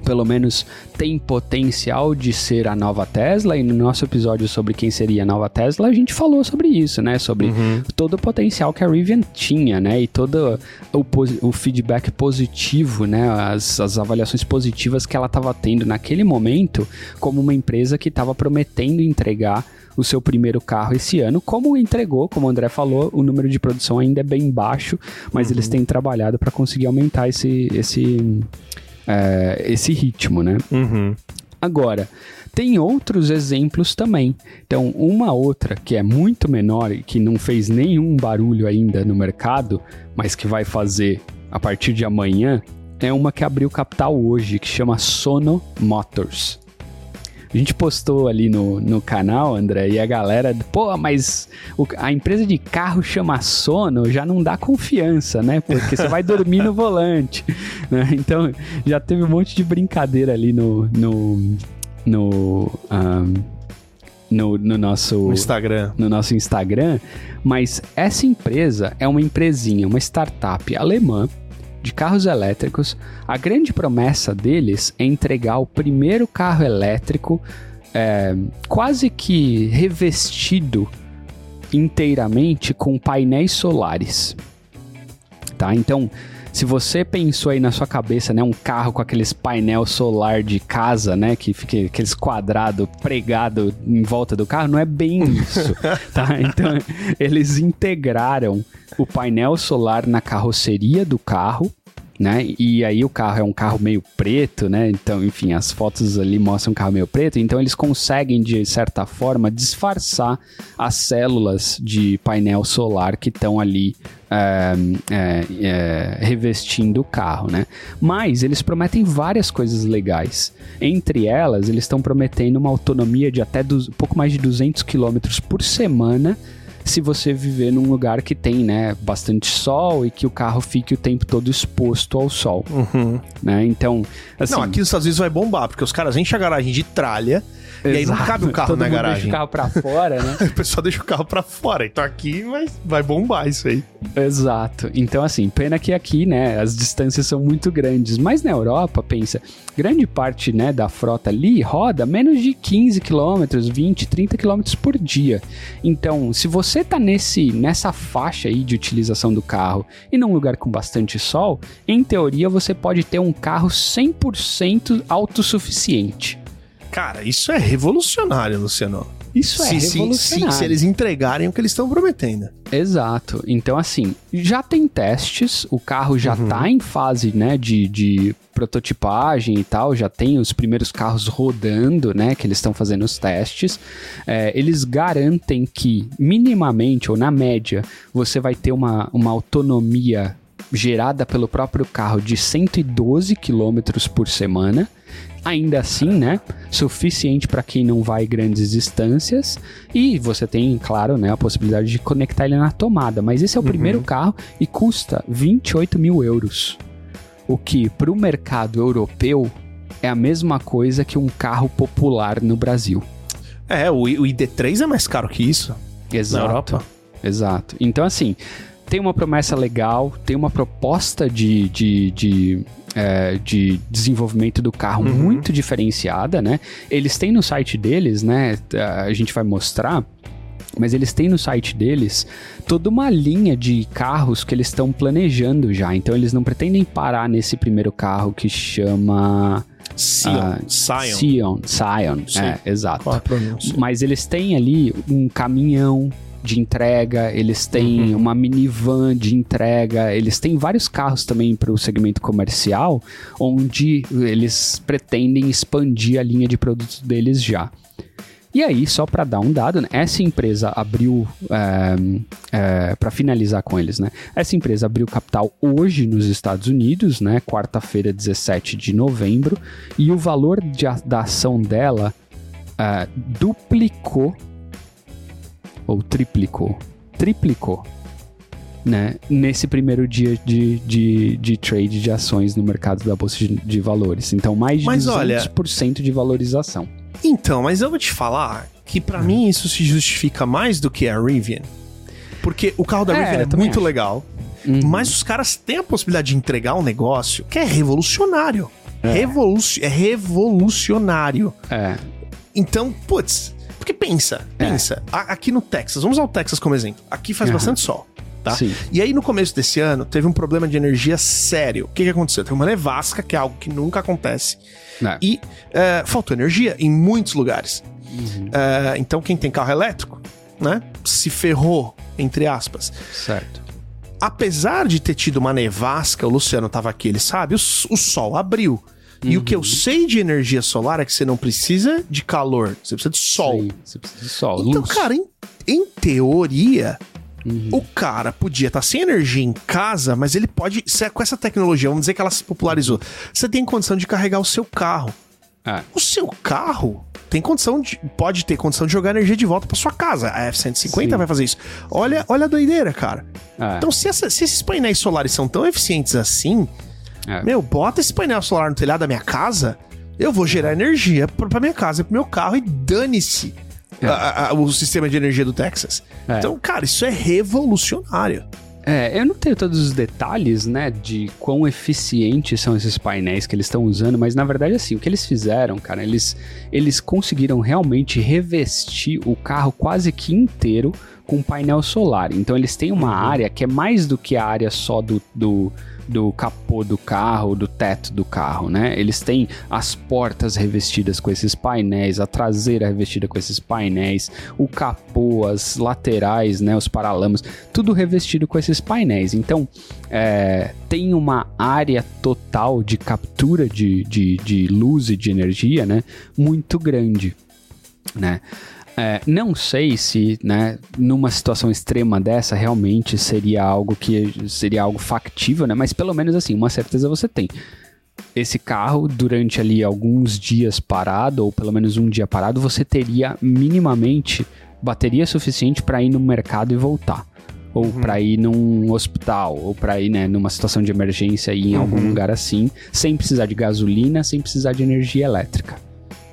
pelo menos tem potencial de ser a nova Tesla. E no nosso episódio sobre quem seria a nova Tesla, a gente falou sobre isso, né? Sobre uhum. todo o potencial que a Rivian tinha, né? E todo o, o feedback positivo, né? As, as avaliações positivas que ela estava tendo naquele momento, como uma empresa que estava prometendo entregar o seu primeiro carro esse ano, como entregou, como o André falou, o número de produção ainda é bem baixo, mas uhum. eles têm trabalhado para conseguir aumentar esse, esse, é, esse ritmo, né? Uhum. Agora, tem outros exemplos também. Então, uma outra que é muito menor e que não fez nenhum barulho ainda no mercado, mas que vai fazer a partir de amanhã, é uma que abriu capital hoje, que chama Sono Motors. A gente postou ali no, no canal, André, e a galera, pô, mas o, a empresa de carro chama Sono, já não dá confiança, né? Porque você vai dormir no volante, né? Então, já teve um monte de brincadeira ali no... no, no um, no, no, nosso Instagram. no nosso Instagram, mas essa empresa é uma empresinha, uma startup alemã de carros elétricos, a grande promessa deles é entregar o primeiro carro elétrico é, quase que revestido inteiramente com painéis solares. Tá? Então, se você pensou aí na sua cabeça, né, um carro com aqueles painel solar de casa, né, que fica aqueles quadrado pregado em volta do carro, não é bem isso, tá? Então, eles integraram o painel solar na carroceria do carro, né? E aí o carro é um carro meio preto, né? Então, enfim, as fotos ali mostram um carro meio preto, então eles conseguem de certa forma disfarçar as células de painel solar que estão ali é, é, é, revestindo o carro, né? Mas eles prometem várias coisas legais. Entre elas, eles estão prometendo uma autonomia de até do, pouco mais de 200 km por semana se você viver num lugar que tem, né, bastante sol e que o carro fique o tempo todo exposto ao sol. Uhum. Né? Então, assim... Não, aqui nos Estados Unidos vai bombar, porque os caras enchem a garagem de tralha. E aí não cabe o carro Todo na garagem. Deixa o carro pra fora, né? o pessoal deixa o carro pra fora. Então aqui mas vai bombar isso aí. Exato. Então, assim, pena que aqui, né, as distâncias são muito grandes. Mas na Europa, pensa, grande parte, né, da frota ali roda menos de 15 km, 20, 30 km por dia. Então, se você tá nesse, nessa faixa aí de utilização do carro e num lugar com bastante sol, em teoria você pode ter um carro 100% autossuficiente. Cara, isso é revolucionário, Luciano. Isso é revolucionário. Sim, se eles entregarem o que eles estão prometendo. Exato. Então, assim, já tem testes, o carro já uhum. tá em fase, né, de, de prototipagem e tal, já tem os primeiros carros rodando, né, que eles estão fazendo os testes. É, eles garantem que, minimamente ou na média, você vai ter uma, uma autonomia gerada pelo próprio carro de 112 km por semana ainda assim, né, suficiente para quem não vai grandes distâncias e você tem, claro, né, a possibilidade de conectar ele na tomada. Mas esse é o uhum. primeiro carro e custa 28 mil euros, o que para o mercado europeu é a mesma coisa que um carro popular no Brasil. É, o, o ID3 é mais caro que isso. Exato. Na Europa. Exato. Então, assim, tem uma promessa legal, tem uma proposta de, de, de é, de desenvolvimento do carro uhum. muito diferenciada, né? Eles têm no site deles, né? A gente vai mostrar. Mas eles têm no site deles toda uma linha de carros que eles estão planejando já. Então eles não pretendem parar nesse primeiro carro que chama. Sion. Uh, Sion. Sion. Sion. É, exato. Pronúncia? Mas eles têm ali um caminhão de entrega, eles têm uhum. uma minivan de entrega, eles têm vários carros também para o segmento comercial, onde eles pretendem expandir a linha de produtos deles já. E aí, só para dar um dado, né, essa empresa abriu, é, é, para finalizar com eles, né? Essa empresa abriu capital hoje nos Estados Unidos, né? Quarta-feira, 17 de novembro, e o valor de, da ação dela é, duplicou ou triplicou, triplicou, né? Nesse primeiro dia de, de, de trade de ações no mercado da bolsa de, de valores. Então, mais de mas 200% olha, de valorização. Então, mas eu vou te falar que para hum. mim isso se justifica mais do que a Rivian. Porque o carro da é, Rivian é muito acho. legal, uhum. mas os caras têm a possibilidade de entregar um negócio que é revolucionário. É, Revolu é revolucionário. É. Então, putz, porque pensa, é. pensa, é. aqui no Texas, vamos usar o Texas como exemplo. Aqui faz uhum. bastante sol. Tá? Sim. E aí, no começo desse ano, teve um problema de energia sério. O que, que aconteceu? Teve uma nevasca, que é algo que nunca acontece. É. E uh, faltou energia em muitos lugares. Uhum. Uh, então, quem tem carro elétrico, né? Se ferrou, entre aspas. Certo. Apesar de ter tido uma nevasca, o Luciano estava aqui, ele sabe, o, o sol abriu. E o que eu uhum. sei de energia solar é que você não precisa de calor, você precisa de sol. Sim, você precisa de sol. Então, luz. cara, em, em teoria, Uhum. O cara podia estar tá sem energia em casa, mas ele pode. Com essa tecnologia, vamos dizer que ela se popularizou. Você tem condição de carregar o seu carro. É. O seu carro tem condição de. Pode ter condição de jogar energia de volta para sua casa. A F-150 Sim. vai fazer isso. Olha, olha a doideira, cara. É. Então, se, essa, se esses painéis solares são tão eficientes assim, é. Meu, bota esse painel solar no telhado da minha casa, eu vou gerar energia pra minha casa, pro meu carro e dane-se é. o sistema de energia do Texas. É. Então, cara, isso é revolucionário. É, eu não tenho todos os detalhes, né, de quão eficientes são esses painéis que eles estão usando, mas na verdade, assim, o que eles fizeram, cara, eles, eles conseguiram realmente revestir o carro quase que inteiro com painel solar. Então, eles têm uma uhum. área que é mais do que a área só do, do do capô do carro, do teto do carro, né? Eles têm as portas revestidas com esses painéis, a traseira revestida com esses painéis, o capô, as laterais, né? Os paralamas, tudo revestido com esses painéis. Então, é, tem uma área total de captura de, de, de luz e de energia, né? Muito grande, né? É, não sei se, né, numa situação extrema dessa, realmente seria algo que seria algo factível, né? Mas pelo menos assim, uma certeza você tem. Esse carro, durante ali alguns dias parado, ou pelo menos um dia parado, você teria minimamente bateria suficiente para ir no mercado e voltar ou uhum. para ir num hospital, ou para ir né, numa situação de emergência e em uhum. algum lugar assim, sem precisar de gasolina, sem precisar de energia elétrica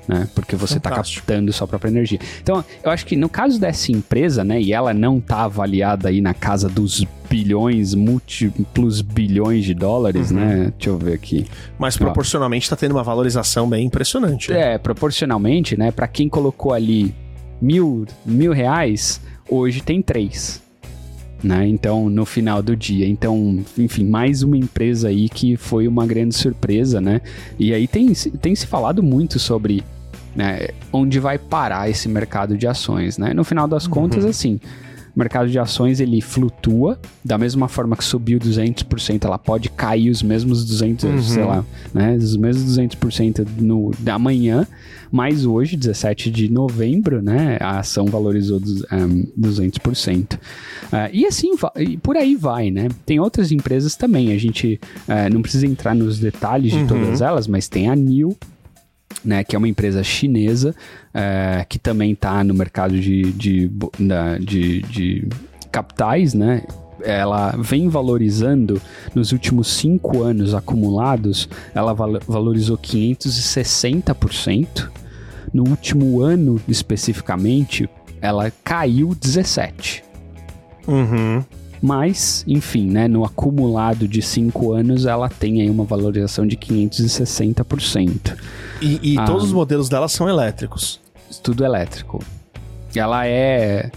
né? Porque você está captando sua própria energia. Então, eu acho que no caso dessa empresa, né, e ela não está avaliada aí na casa dos bilhões, múltiplos bilhões de dólares, uhum. né? Deixa eu ver aqui. Mas proporcionalmente está tendo uma valorização bem impressionante. Né? É, proporcionalmente, né? Para quem colocou ali mil, mil reais, hoje tem três. Né? Então, no final do dia. Então, enfim, mais uma empresa aí que foi uma grande surpresa, né? E aí tem, tem se falado muito sobre né, onde vai parar esse mercado de ações, né? No final das uhum. contas, assim, o mercado de ações ele flutua, da mesma forma que subiu 200%, ela pode cair os mesmos 200, uhum. sei lá, né, os mesmos 200% no da manhã, mas hoje, 17 de novembro, né, a ação valorizou um, 200%. Uh, e assim, e por aí vai, né? Tem outras empresas também, a gente uh, não precisa entrar nos detalhes de uhum. todas elas, mas tem a New né, que é uma empresa chinesa é, que também está no mercado de, de, de, de capitais, né? ela vem valorizando nos últimos cinco anos acumulados, ela val valorizou 560%. No último ano especificamente, ela caiu 17%. Uhum. Mas, enfim, né, no acumulado de 5 anos, ela tem aí uma valorização de 560%. E, e ah, todos os modelos dela são elétricos? Tudo elétrico. Ela é...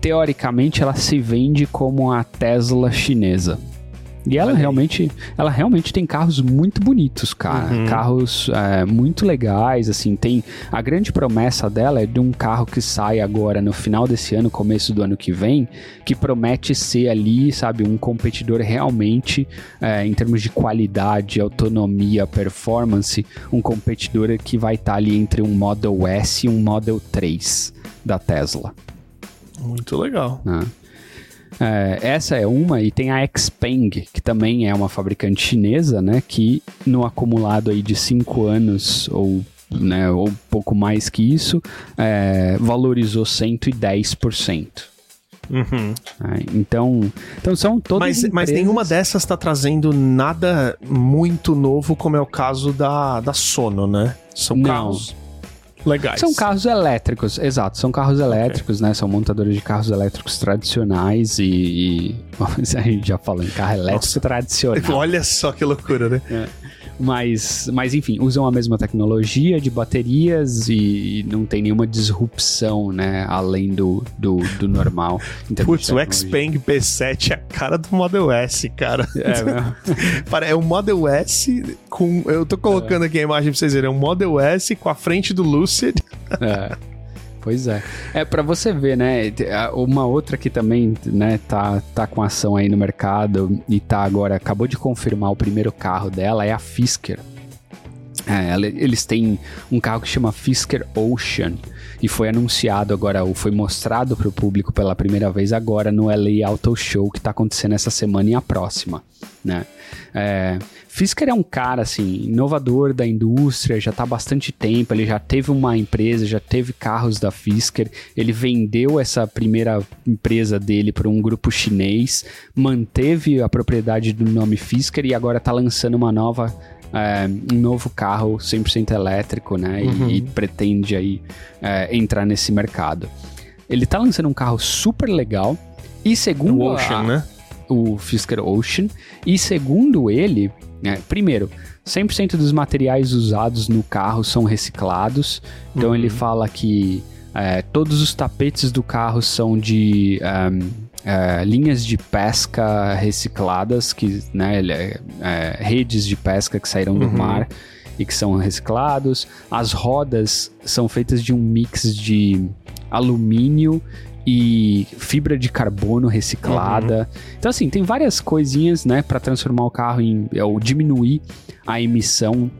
Teoricamente, ela se vende como a Tesla chinesa. E ela realmente, ela realmente tem carros muito bonitos, cara. Uhum. Carros é, muito legais, assim. Tem a grande promessa dela é de um carro que sai agora no final desse ano, começo do ano que vem, que promete ser ali, sabe, um competidor realmente é, em termos de qualidade, autonomia, performance, um competidor que vai estar tá ali entre um Model S e um Model 3 da Tesla. Muito legal. Ah. É, essa é uma, e tem a Xpeng, que também é uma fabricante chinesa, né? Que no acumulado aí de 5 anos, ou, né, ou pouco mais que isso, é, valorizou 110%. Uhum. É, então, então são todas mas, empresas... mas nenhuma dessas está trazendo nada muito novo, como é o caso da, da Sono, né? São Não. carros legais. São carros elétricos, exato. São carros elétricos, okay. né? São montadores de carros elétricos tradicionais e. e... a gente já falou em carro elétrico Nossa. tradicional. Olha só que loucura, né? É. Mas, mas enfim, usam a mesma tecnologia de baterias e não tem nenhuma disrupção, né? Além do, do, do normal. Putz, o Xpeng P7 é a cara do Model S, cara. É, é um Model S com. Eu tô colocando é. aqui a imagem pra vocês verem. É um Model S com a frente do Lucid. É. Pois é. É para você ver, né? Uma outra que também, né, tá, tá com ação aí no mercado e tá agora, acabou de confirmar o primeiro carro dela, é a Fisker. É, eles têm um carro que chama Fisker Ocean e foi anunciado agora, ou foi mostrado para o público pela primeira vez agora no LA Auto Show que está acontecendo essa semana e a próxima, né? É, Fisker é um cara, assim, inovador da indústria, já está há bastante tempo, ele já teve uma empresa, já teve carros da Fisker, ele vendeu essa primeira empresa dele para um grupo chinês, manteve a propriedade do nome Fisker e agora está lançando uma nova é, um novo carro 100% elétrico, né? Uhum. E, e, pretende aí é, entrar nesse mercado. Ele está lançando um carro super legal e segundo o Ocean, a, né? O Fisker Ocean e segundo ele, né, primeiro, 100% dos materiais usados no carro são reciclados. Então uhum. ele fala que é, todos os tapetes do carro são de um, é, linhas de pesca recicladas, que, né, é, é, redes de pesca que saíram do uhum. mar e que são reciclados. As rodas são feitas de um mix de alumínio e fibra de carbono reciclada. Uhum. Então assim, tem várias coisinhas, né, para transformar o carro em ou diminuir a emissão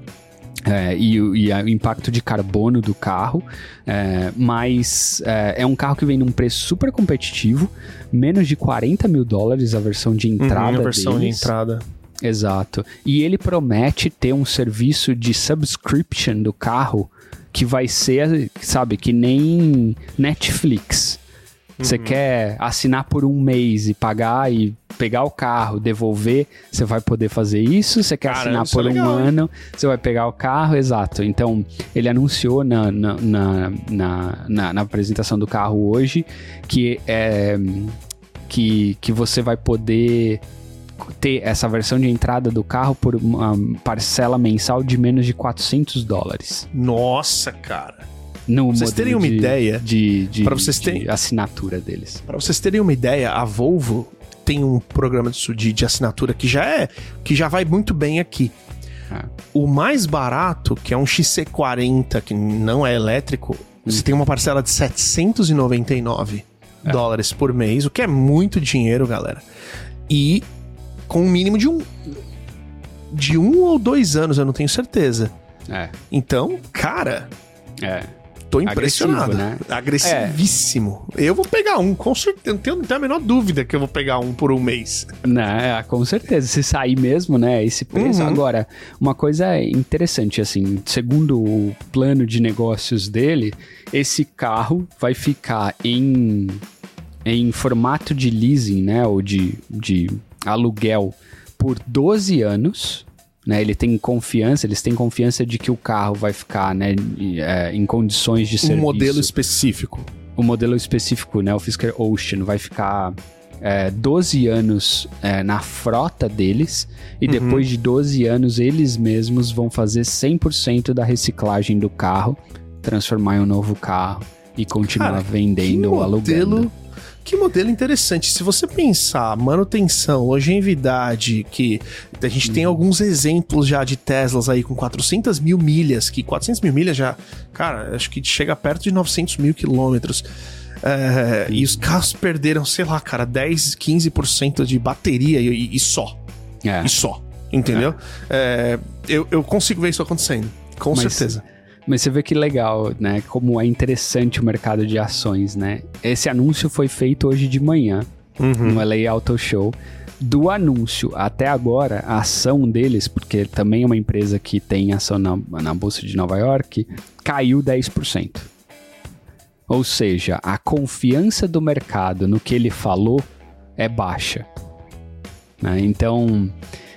é, e, e o impacto de carbono do carro, é, mas é, é, um carro que vem num preço super competitivo, menos de 40 mil dólares a versão de entrada. Uhum, a versão deles. de entrada. Exato. E ele promete ter um serviço de subscription do carro que vai ser, sabe, que nem Netflix. Você uhum. quer assinar por um mês e pagar e pegar o carro, devolver, você vai poder fazer isso. Você quer Cara, assinar por é um ano, você vai pegar o carro, exato. Então, ele anunciou na, na, na, na, na apresentação do carro hoje que, é, que, que você vai poder ter essa versão de entrada do carro por uma parcela mensal de menos de 400 dólares. Nossa, cara no vocês terem uma de, ideia de, de, vocês terem de assinatura deles. Para vocês terem uma ideia, a Volvo tem um programa de, de, assinatura que já é que já vai muito bem aqui. É. O mais barato, que é um XC40, que não é elétrico, hum. você tem uma parcela de 799 é. dólares por mês, o que é muito dinheiro, galera. E com um mínimo de um. De um ou dois anos, eu não tenho certeza. É. Então, cara. É. Tô impressionado. Agressivo, né? Agressivíssimo. É. Eu vou pegar um, com certeza. Não tenho, não tenho a menor dúvida que eu vou pegar um por um mês. Né, com certeza. Se sair mesmo, né? Esse preço. Uhum. Agora, uma coisa interessante, assim, segundo o plano de negócios dele, esse carro vai ficar em, em formato de leasing, né? Ou de, de aluguel por 12 anos né? Ele tem confiança, eles têm confiança de que o carro vai ficar, né, é, em condições de um serviço. Um modelo específico. O modelo específico, né, o Fisker Ocean vai ficar é, 12 anos é, na frota deles e uhum. depois de 12 anos eles mesmos vão fazer 100% da reciclagem do carro, transformar em um novo carro e continuar Cara, vendendo ou alugando. Que modelo interessante. Se você pensar manutenção, longevidade, que a gente tem alguns exemplos já de Teslas aí com 400 mil milhas, que 400 mil milhas já, cara, acho que chega perto de 900 mil quilômetros. É, e os carros perderam, sei lá, cara, 10, 15% de bateria e, e só. É. E só. Entendeu? É. é. eu, eu consigo ver isso acontecendo. Com Mas... certeza. Mas você vê que legal, né? Como é interessante o mercado de ações, né? Esse anúncio foi feito hoje de manhã uhum. no LA Auto Show. Do anúncio até agora, a ação deles, porque também é uma empresa que tem ação na, na Bolsa de Nova York, caiu 10%. Ou seja, a confiança do mercado no que ele falou é baixa. Né? Então,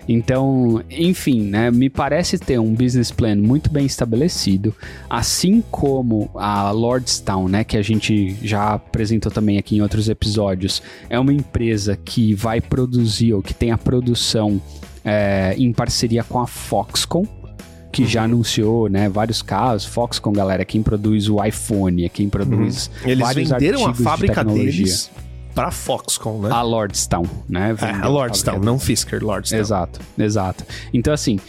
então, enfim, né, me parece ter um business plan muito bem estabelecido, assim como a Lordstown, né, que a gente já apresentou também aqui em outros episódios, é uma empresa que vai produzir ou que tem a produção é, em parceria com a Foxconn, que já uhum. anunciou, né, vários casos. Foxconn, galera, é quem produz o iPhone, é quem produz uhum. Eles vários venderam a fábrica de deles para Foxconn, né? A Lordstown, né? É, a Lordstown, não Fisker, Lordstown. Exato, exato. Então, assim,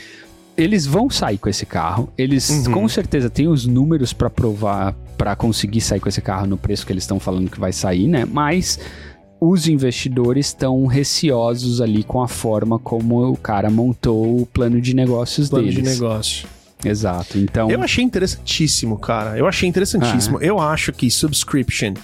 eles vão sair com esse carro. Eles uhum. com certeza têm os números para provar, para conseguir sair com esse carro no preço que eles estão falando que vai sair, né? Mas os investidores estão receosos ali com a forma como o cara montou o plano de negócios plano deles. Plano de negócio. Exato. Então. Eu achei interessantíssimo, cara. Eu achei interessantíssimo. Ah? Eu acho que subscription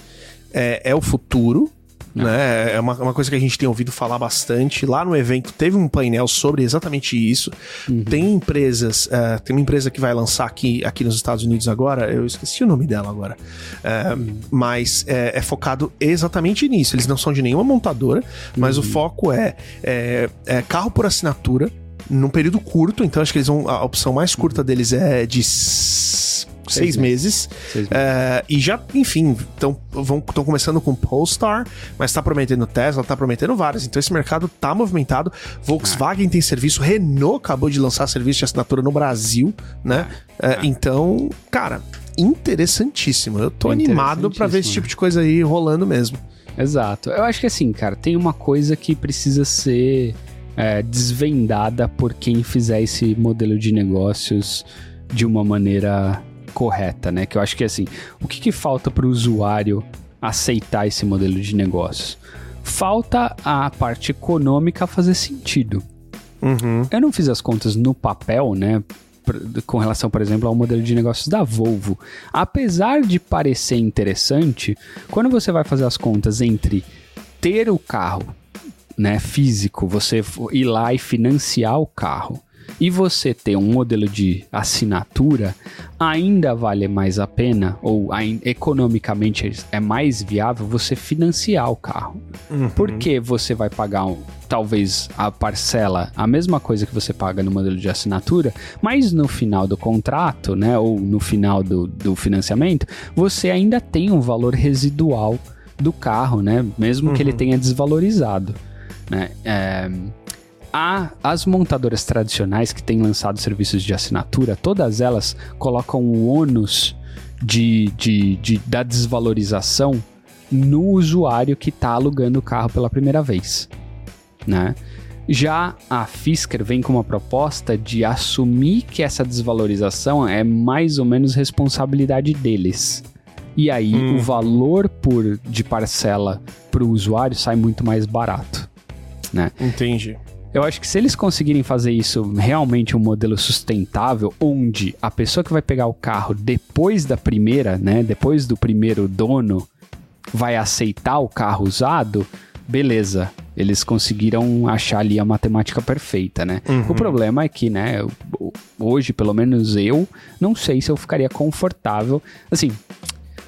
é, é o futuro né? É uma, uma, coisa que a gente tem ouvido falar bastante. Lá no evento teve um painel sobre exatamente isso. Uhum. Tem empresas, uh, tem uma empresa que vai lançar aqui, aqui nos Estados Unidos agora, eu esqueci o nome dela agora, uh, mas é, é, focado exatamente nisso. Eles não são de nenhuma montadora, mas uhum. o foco é, é, é carro por assinatura num período curto, então acho que eles vão. A opção mais curta deles é de seis, meses. Seis meses. É, e já, enfim, estão começando com Polestar, mas está prometendo Tesla, está prometendo várias. Então esse mercado está movimentado. Volkswagen ah. tem serviço, Renault acabou de lançar serviço de assinatura no Brasil, né? Ah. É, então, cara, interessantíssimo. Eu tô animado para ver esse tipo de coisa aí rolando mesmo. Exato. Eu acho que assim, cara, tem uma coisa que precisa ser é, desvendada por quem fizer esse modelo de negócios de uma maneira correta, né? Que eu acho que assim, o que, que falta para o usuário aceitar esse modelo de negócios? Falta a parte econômica fazer sentido. Uhum. Eu não fiz as contas no papel, né? Com relação, por exemplo, ao modelo de negócios da Volvo. Apesar de parecer interessante, quando você vai fazer as contas entre ter o carro né, físico, você ir lá e financiar o carro, e você ter um modelo de assinatura, ainda vale mais a pena, ou economicamente é mais viável você financiar o carro. Uhum. Porque você vai pagar um, talvez a parcela, a mesma coisa que você paga no modelo de assinatura, mas no final do contrato, né, ou no final do, do financiamento, você ainda tem um valor residual do carro, né, mesmo uhum. que ele uhum. tenha desvalorizado. Né? É, a, as montadoras tradicionais que têm lançado serviços de assinatura, todas elas colocam o ônus de, de, de, da desvalorização no usuário que está alugando o carro pela primeira vez, né? Já a Fisker vem com uma proposta de assumir que essa desvalorização é mais ou menos responsabilidade deles. E aí hum. o valor por de parcela para o usuário sai muito mais barato, né? Entendi. Eu acho que se eles conseguirem fazer isso realmente um modelo sustentável, onde a pessoa que vai pegar o carro depois da primeira, né, depois do primeiro dono, vai aceitar o carro usado, beleza. Eles conseguiram achar ali a matemática perfeita, né? Uhum. O problema é que, né, hoje, pelo menos eu, não sei se eu ficaria confortável. Assim,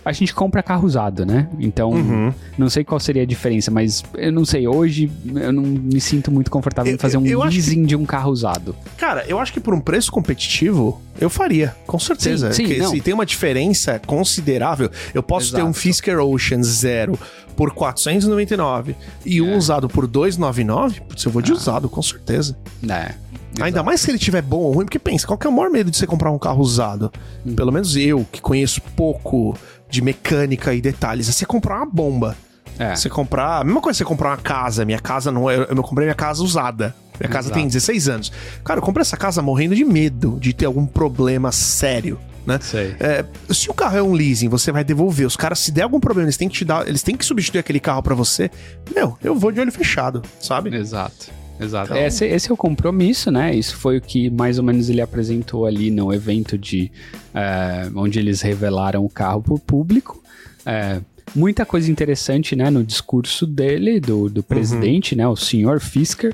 a gente compra carro usado, né? Então, uhum. não sei qual seria a diferença, mas eu não sei. Hoje, eu não me sinto muito confortável eu, em fazer um leasing que... de um carro usado. Cara, eu acho que por um preço competitivo, eu faria, com certeza. Sim, sim, se tem uma diferença considerável, eu posso Exato. ter um Fisker Ocean zero por 499 e é. um usado por 299, putz, eu vou de ah. usado, com certeza. É. Exato. Ainda mais se ele tiver bom ou ruim, porque pensa, qual que é o maior medo de você comprar um carro usado? Hum. Pelo menos eu, que conheço pouco de mecânica e detalhes, é você comprar uma bomba. É. Você comprar. A mesma coisa que você comprar uma casa. Minha casa não é. Eu comprei minha casa usada. Minha casa Exato. tem 16 anos. Cara, eu comprei essa casa morrendo de medo de ter algum problema sério. Né? É, se o carro é um leasing, você vai devolver. Os caras, se der algum problema, eles têm que te dar, eles têm que substituir aquele carro para você. Meu, eu vou de olho fechado, sabe? Exato. Exato. Então... Esse, esse, é o compromisso, né? Isso foi o que mais ou menos ele apresentou ali no evento de é, onde eles revelaram o carro para o público. É, muita coisa interessante, né, no discurso dele, do, do presidente, uhum. né, o senhor Fisker.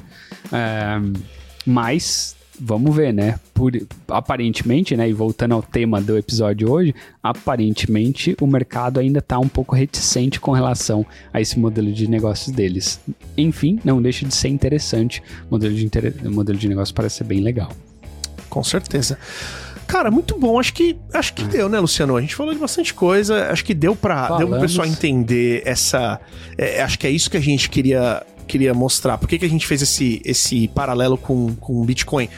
É, mas vamos ver, né? Por, aparentemente, né? E voltando ao tema do episódio hoje, aparentemente o mercado ainda está um pouco reticente com relação a esse modelo de negócios deles. Enfim, não deixa de ser interessante. O modelo de, o modelo de negócio parece ser bem legal. Com certeza. Cara, muito bom. Acho que acho que é. deu, né, Luciano? A gente falou de bastante coisa. Acho que deu para deu pro pessoal entender essa. É, acho que é isso que a gente queria queria mostrar. Por que, que a gente fez esse, esse paralelo com, com o Bitcoin?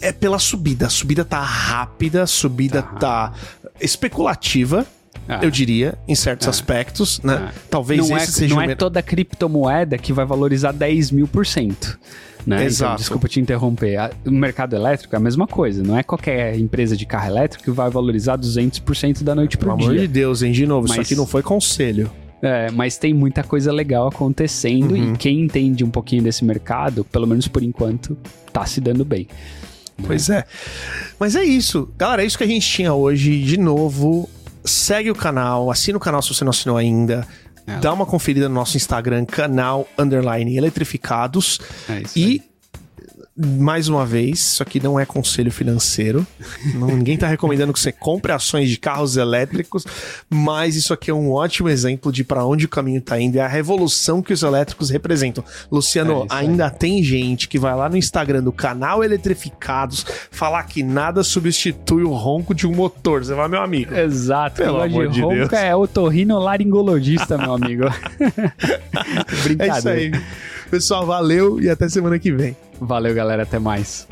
É pela subida. A subida tá rápida, a subida tá, tá especulativa. Ah. Eu diria, em certos ah. aspectos, né? Ah. Talvez não esse é, seja Não é toda criptomoeda que vai valorizar 10 mil por cento. Né? Então, Exato. Então, desculpa te interromper. O mercado elétrico é a mesma coisa. Não é qualquer empresa de carro elétrico que vai valorizar 200% da noite para dia. Pelo amor de Deus, hein? De novo, Mas... isso aqui não foi conselho. É, mas tem muita coisa legal acontecendo uhum. e quem entende um pouquinho desse mercado, pelo menos por enquanto, tá se dando bem. Pois é. Mas é isso. Galera, é isso que a gente tinha hoje. De novo, segue o canal, assina o canal se você não assinou ainda. É. Dá uma conferida no nosso Instagram, canal underline eletrificados. É isso e aí mais uma vez, isso aqui não é conselho financeiro. Não, ninguém está recomendando que você compre ações de carros elétricos, mas isso aqui é um ótimo exemplo de para onde o caminho está indo. É a revolução que os elétricos representam. Luciano, é ainda aí. tem gente que vai lá no Instagram do canal Eletrificados falar que nada substitui o ronco de um motor. Você vai, meu amigo. Exato. Pelo amor de, ronco Deus. é otorrinolaringologista, meu amigo. Brincadeira. É isso aí. Pessoal, valeu e até semana que vem. Valeu, galera. Até mais.